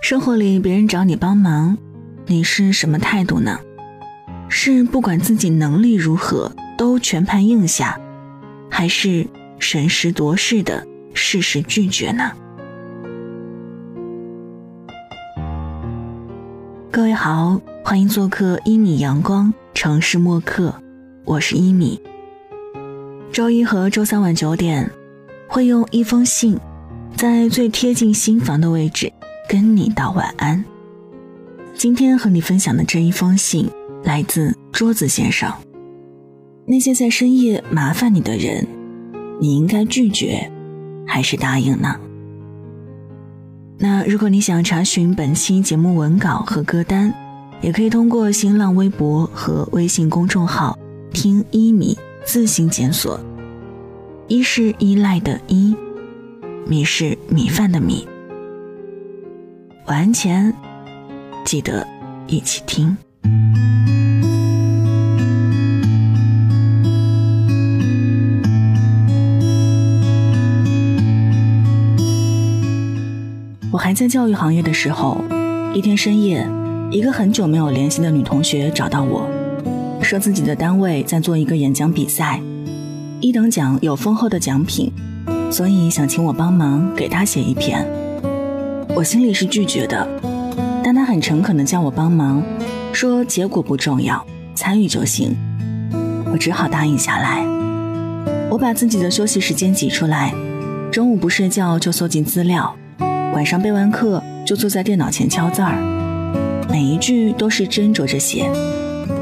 生活里别人找你帮忙，你是什么态度呢？是不管自己能力如何都全盘应下，还是审时度势的适时拒绝呢？各位好，欢迎做客一米阳光城市默客，我是一米。周一和周三晚九点，会用一封信，在最贴近心房的位置跟你道晚安。今天和你分享的这一封信。来自桌子先生。那些在深夜麻烦你的人，你应该拒绝，还是答应呢？那如果你想查询本期节目文稿和歌单，也可以通过新浪微博和微信公众号“听一米”自行检索。一是依赖的依，米是米饭的米。晚安前，记得一起听。我还在教育行业的时候，一天深夜，一个很久没有联系的女同学找到我，说自己的单位在做一个演讲比赛，一等奖有丰厚的奖品，所以想请我帮忙给她写一篇。我心里是拒绝的，但他很诚恳的叫我帮忙，说结果不重要，参与就行。我只好答应下来。我把自己的休息时间挤出来，中午不睡觉就搜集资料。晚上备完课就坐在电脑前敲字儿，每一句都是斟酌着写，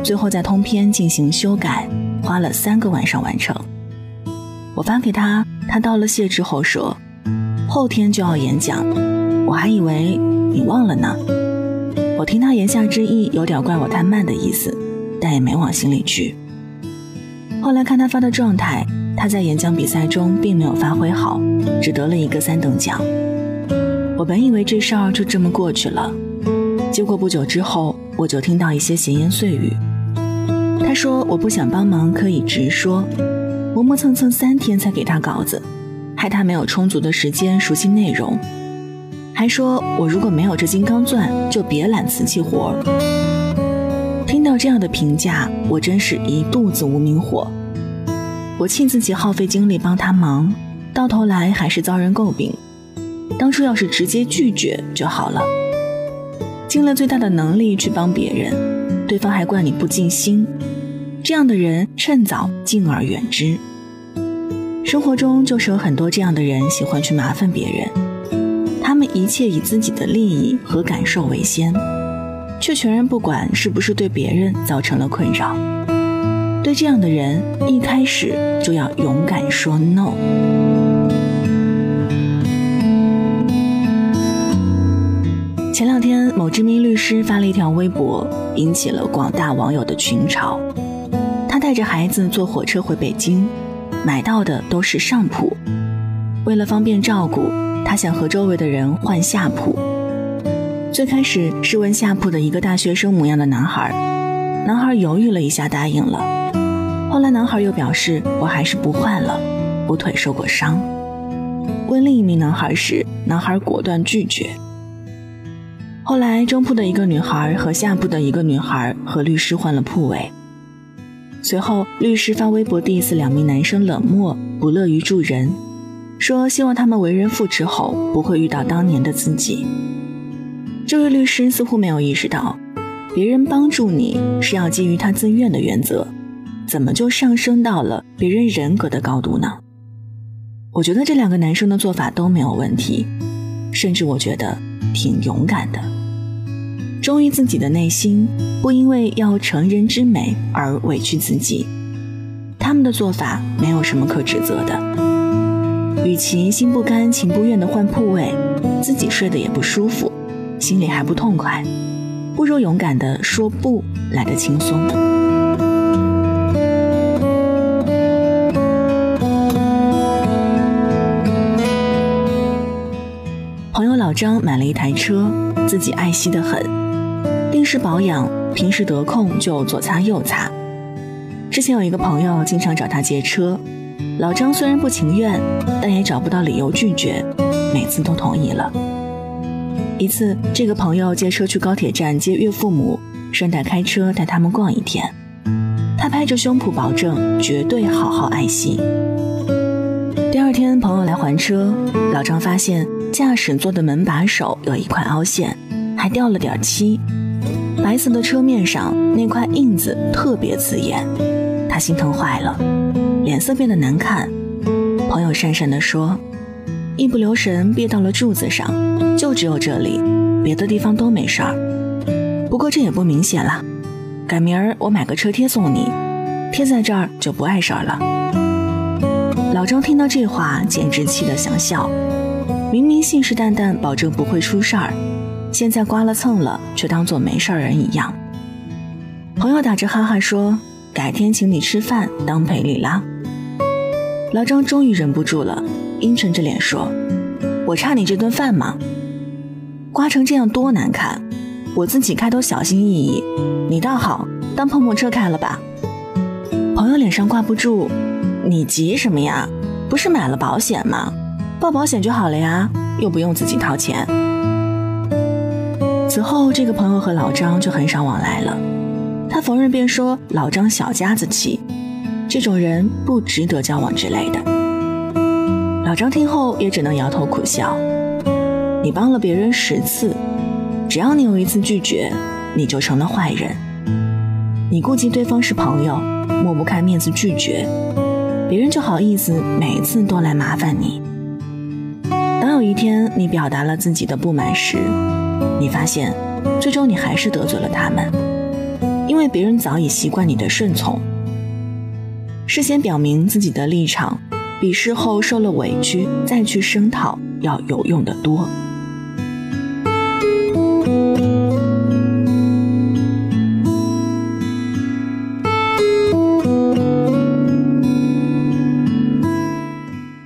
最后在通篇进行修改，花了三个晚上完成。我发给他，他道了谢之后说：“后天就要演讲，我还以为你忘了呢。”我听他言下之意有点怪我太慢的意思，但也没往心里去。后来看他发的状态，他在演讲比赛中并没有发挥好，只得了一个三等奖。我本以为这事儿就这么过去了，结果不久之后，我就听到一些闲言碎语。他说我不想帮忙可以直说，磨磨蹭蹭三天才给他稿子，害他没有充足的时间熟悉内容，还说我如果没有这金刚钻，就别揽瓷器活儿。听到这样的评价，我真是一肚子无名火。我气自己耗费精力帮他忙，到头来还是遭人诟病。当初要是直接拒绝就好了，尽了最大的能力去帮别人，对方还怪你不尽心，这样的人趁早敬而远之。生活中就是有很多这样的人，喜欢去麻烦别人，他们一切以自己的利益和感受为先，却全然不管是不是对别人造成了困扰。对这样的人，一开始就要勇敢说 no。前两天，某知名律师发了一条微博，引起了广大网友的群嘲。他带着孩子坐火车回北京，买到的都是上铺。为了方便照顾，他想和周围的人换下铺。最开始是问下铺的一个大学生模样的男孩，男孩犹豫了一下，答应了。后来男孩又表示：“我还是不换了，我腿受过伤。”问另一名男孩时，男孩果断拒绝。后来，中铺的一个女孩和下铺的一个女孩和律师换了铺位。随后，律师发微博 diss 两名男生冷漠、不乐于助人，说希望他们为人父之后不会遇到当年的自己。这位律师似乎没有意识到，别人帮助你是要基于他自愿的原则，怎么就上升到了别人人格的高度呢？我觉得这两个男生的做法都没有问题，甚至我觉得挺勇敢的。忠于自己的内心，不因为要成人之美而委屈自己。他们的做法没有什么可指责的。与其心不甘情不愿的换铺位，自己睡得也不舒服，心里还不痛快，不如勇敢的说不来的轻松。朋友老张买了一台车，自己爱惜的很。定时保养，平时得空就左擦右擦。之前有一个朋友经常找他借车，老张虽然不情愿，但也找不到理由拒绝，每次都同意了。一次，这个朋友借车去高铁站接岳父母，顺带开车带他们逛一天。他拍着胸脯保证绝对好好爱惜。第二天，朋友来还车，老张发现驾驶座的门把手有一块凹陷，还掉了点漆，白色的车面上那块印子特别刺眼，他心疼坏了，脸色变得难看。朋友讪讪地说：“一不留神别到了柱子上，就只有这里，别的地方都没事儿。不过这也不明显了。”改明儿我买个车贴送你，贴在这儿就不碍事儿了。老张听到这话，简直气得想笑。明明信誓旦旦保证不会出事儿，现在刮了蹭了，却当做没事儿人一样。朋友打着哈哈说：“改天请你吃饭当赔礼啦。”老张终于忍不住了，阴沉着脸说：“我差你这顿饭吗？刮成这样多难看。”我自己开都小心翼翼，你倒好，当碰碰车开了吧。朋友脸上挂不住，你急什么呀？不是买了保险吗？报保险就好了呀，又不用自己掏钱。此后，这个朋友和老张就很少往来了。他逢人便说老张小家子气，这种人不值得交往之类的。老张听后也只能摇头苦笑。你帮了别人十次。只要你有一次拒绝，你就成了坏人。你顾及对方是朋友，抹不开面子拒绝，别人就好意思每次都来麻烦你。当有一天你表达了自己的不满时，你发现，最终你还是得罪了他们，因为别人早已习惯你的顺从。事先表明自己的立场，比事后受了委屈再去声讨要有用的多。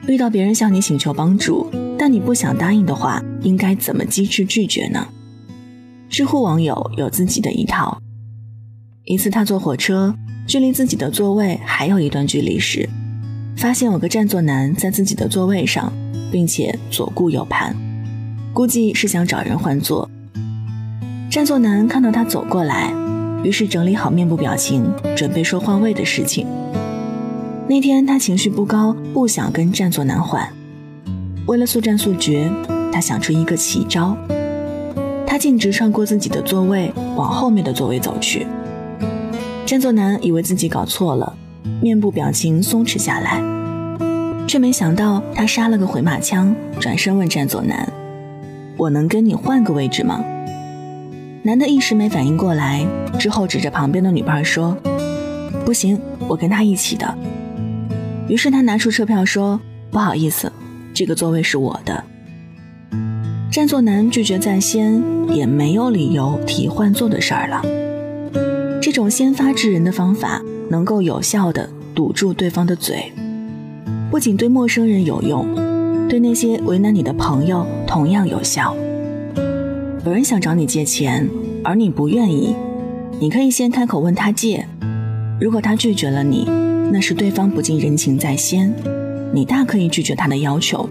遇到别人向你请求帮助，但你不想答应的话，应该怎么机智拒绝呢？知乎网友有自己的一套。一次，他坐火车，距离自己的座位还有一段距离时，发现有个占座男在自己的座位上，并且左顾右盼，估计是想找人换座。占座男看到他走过来，于是整理好面部表情，准备说换位的事情。那天他情绪不高，不想跟占座男换。为了速战速决，他想出一个奇招。他径直穿过自己的座位，往后面的座位走去。占座男以为自己搞错了，面部表情松弛下来，却没想到他杀了个回马枪，转身问占座男：“我能跟你换个位置吗？”男的一时没反应过来，之后指着旁边的女伴说：“不行，我跟他一起的。”于是他拿出车票说：“不好意思，这个座位是我的。”占座男拒绝在先，也没有理由提换座的事儿了。这种先发制人的方法，能够有效的堵住对方的嘴，不仅对陌生人有用，对那些为难你的朋友同样有效。有人想找你借钱，而你不愿意，你可以先开口问他借。如果他拒绝了你，那是对方不近人情在先，你大可以拒绝他的要求。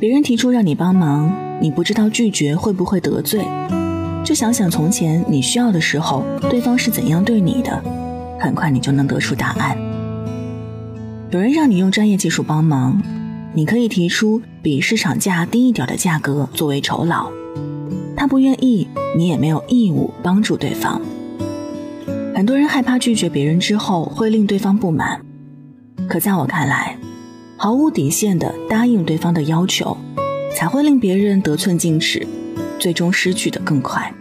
别人提出让你帮忙，你不知道拒绝会不会得罪，就想想从前你需要的时候，对方是怎样对你的，很快你就能得出答案。有人让你用专业技术帮忙，你可以提出比市场价低一点的价格作为酬劳。他不愿意，你也没有义务帮助对方。很多人害怕拒绝别人之后会令对方不满，可在我看来，毫无底线的答应对方的要求，才会令别人得寸进尺，最终失去的更快。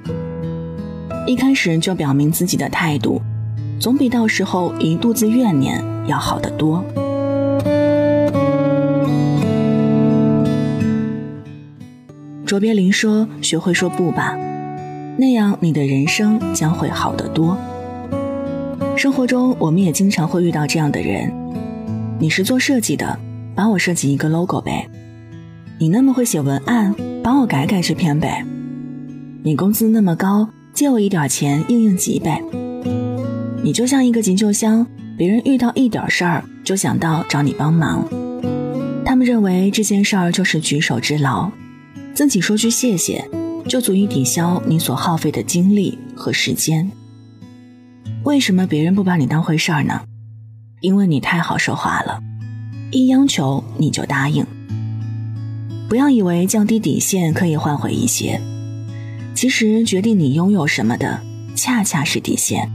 一开始就表明自己的态度，总比到时候一肚子怨念要好得多。卓别林说：“学会说不吧，那样你的人生将会好得多。”生活中，我们也经常会遇到这样的人：“你是做设计的，帮我设计一个 logo 呗；你那么会写文案，帮我改改这篇呗；你工资那么高，借我一点钱应应急呗。”你就像一个急救箱，别人遇到一点事儿就想到找你帮忙，他们认为这件事儿就是举手之劳。自己说句谢谢，就足以抵消你所耗费的精力和时间。为什么别人不把你当回事儿呢？因为你太好说话了，一央求你就答应。不要以为降低底线可以换回一些，其实决定你拥有什么的，恰恰是底线。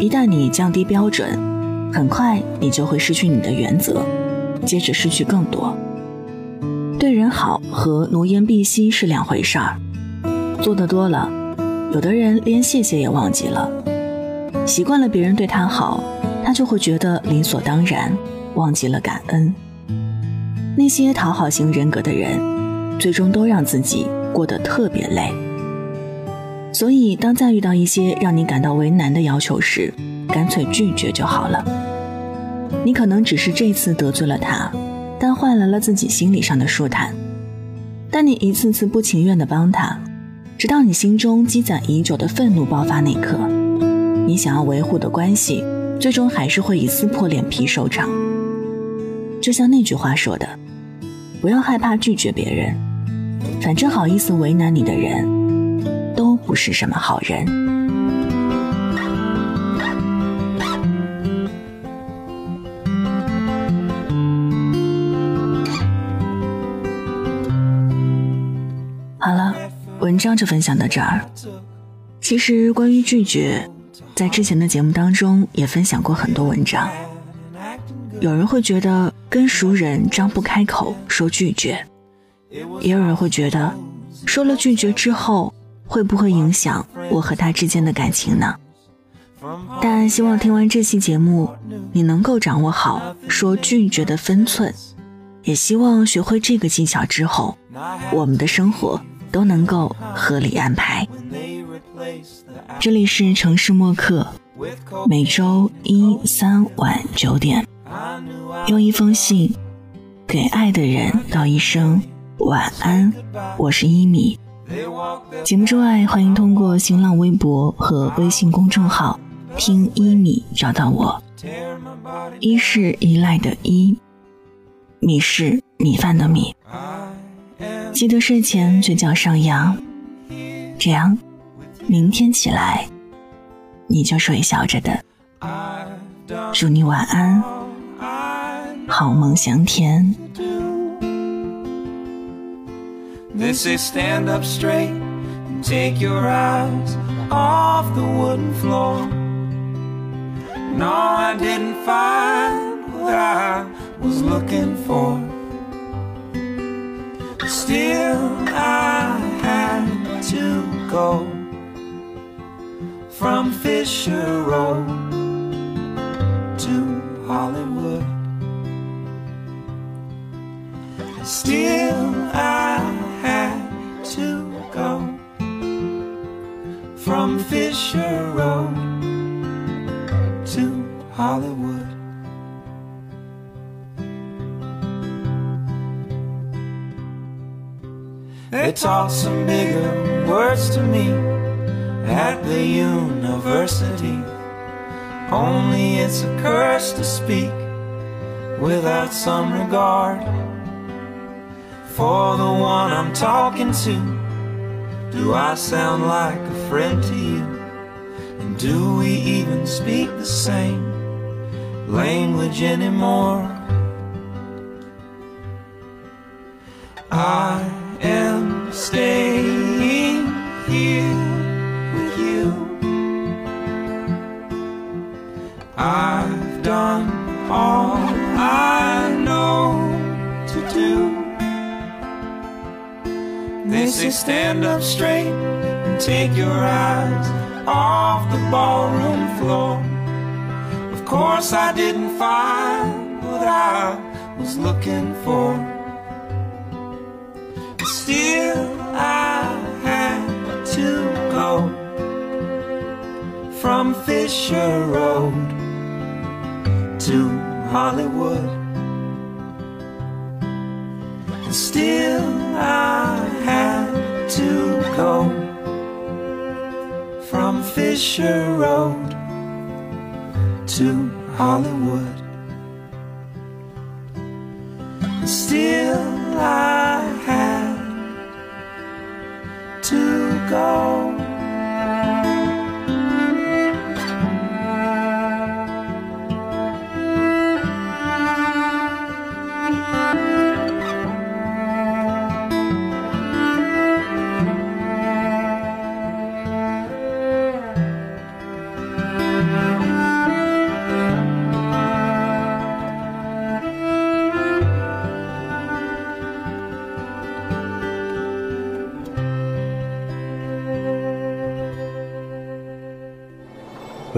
一旦你降低标准，很快你就会失去你的原则，接着失去更多。对人好和奴颜婢膝是两回事儿，做的多了，有的人连谢谢也忘记了。习惯了别人对他好，他就会觉得理所当然，忘记了感恩。那些讨好型人格的人，最终都让自己过得特别累。所以，当再遇到一些让你感到为难的要求时，干脆拒绝就好了。你可能只是这次得罪了他，但换来了自己心理上的舒坦。但你一次次不情愿地帮他，直到你心中积攒已久的愤怒爆发那刻。你想要维护的关系，最终还是会以撕破脸皮收场。就像那句话说的：“不要害怕拒绝别人，反正好意思为难你的人，都不是什么好人。”好了，文章就分享到这儿。其实关于拒绝。在之前的节目当中，也分享过很多文章。有人会觉得跟熟人张不开口说拒绝，也有人会觉得说了拒绝之后，会不会影响我和他之间的感情呢？但希望听完这期节目，你能够掌握好说拒绝的分寸，也希望学会这个技巧之后，我们的生活都能够合理安排。这里是城市默客，每周一三晚九点，用一封信给爱的人道一声晚安。我是一米。节目之外，欢迎通过新浪微博和微信公众号听一米找到我。一是依赖的依，米是米饭的米。记得睡前嘴角上扬，这样。明天起来，你就微笑着的。祝你晚安，好梦香甜。This is stand up straight and take your eyes off the wooden floor. No, I didn't find what I was looking for. Still, I had to go from Fisher Road to Hollywood. Still, I Fisher Road to Hollywood. They taught some bigger words to me at the university. Only it's a curse to speak without some regard for the one I'm talking to. Do I sound like a friend to you? And do we even speak the same language anymore? I am staying here with you. I've done all I know to do. They say stand up straight and take your eyes off the ballroom floor. Of course, I didn't find what I was looking for. But still, I had to go from Fisher Road to Hollywood. And still I go from Fisher Road to Hollywood. Still I had to go. “